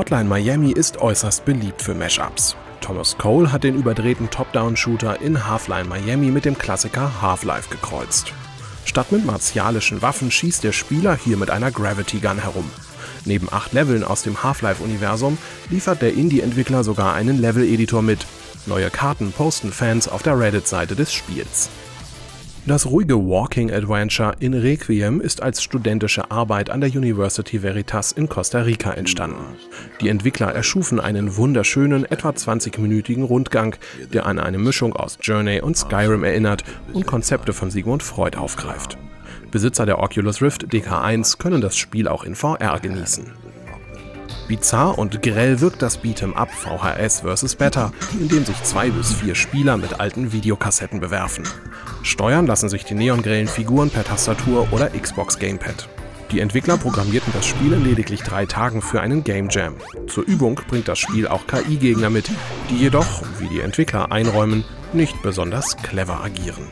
Hotline Miami ist äußerst beliebt für Mashups. Thomas Cole hat den überdrehten Top-Down-Shooter in Half-Line Miami mit dem Klassiker Half-Life gekreuzt. Statt mit martialischen Waffen schießt der Spieler hier mit einer Gravity Gun herum. Neben acht Leveln aus dem Half-Life-Universum liefert der Indie-Entwickler sogar einen Level-Editor mit. Neue Karten posten Fans auf der Reddit-Seite des Spiels. Das ruhige Walking Adventure in Requiem ist als studentische Arbeit an der University Veritas in Costa Rica entstanden. Die Entwickler erschufen einen wunderschönen, etwa 20-minütigen Rundgang, der an eine Mischung aus Journey und Skyrim erinnert und Konzepte von Sigmund Freud aufgreift. Besitzer der Oculus Rift DK1 können das Spiel auch in VR genießen. Bizarr und grell wirkt das Beat'em Up VHS vs. Better, in dem sich zwei bis vier Spieler mit alten Videokassetten bewerfen. Steuern lassen sich die neongrellen Figuren per Tastatur oder Xbox Gamepad. Die Entwickler programmierten das Spiel in lediglich drei Tagen für einen Game Jam. Zur Übung bringt das Spiel auch KI-Gegner mit, die jedoch, wie die Entwickler einräumen, nicht besonders clever agieren.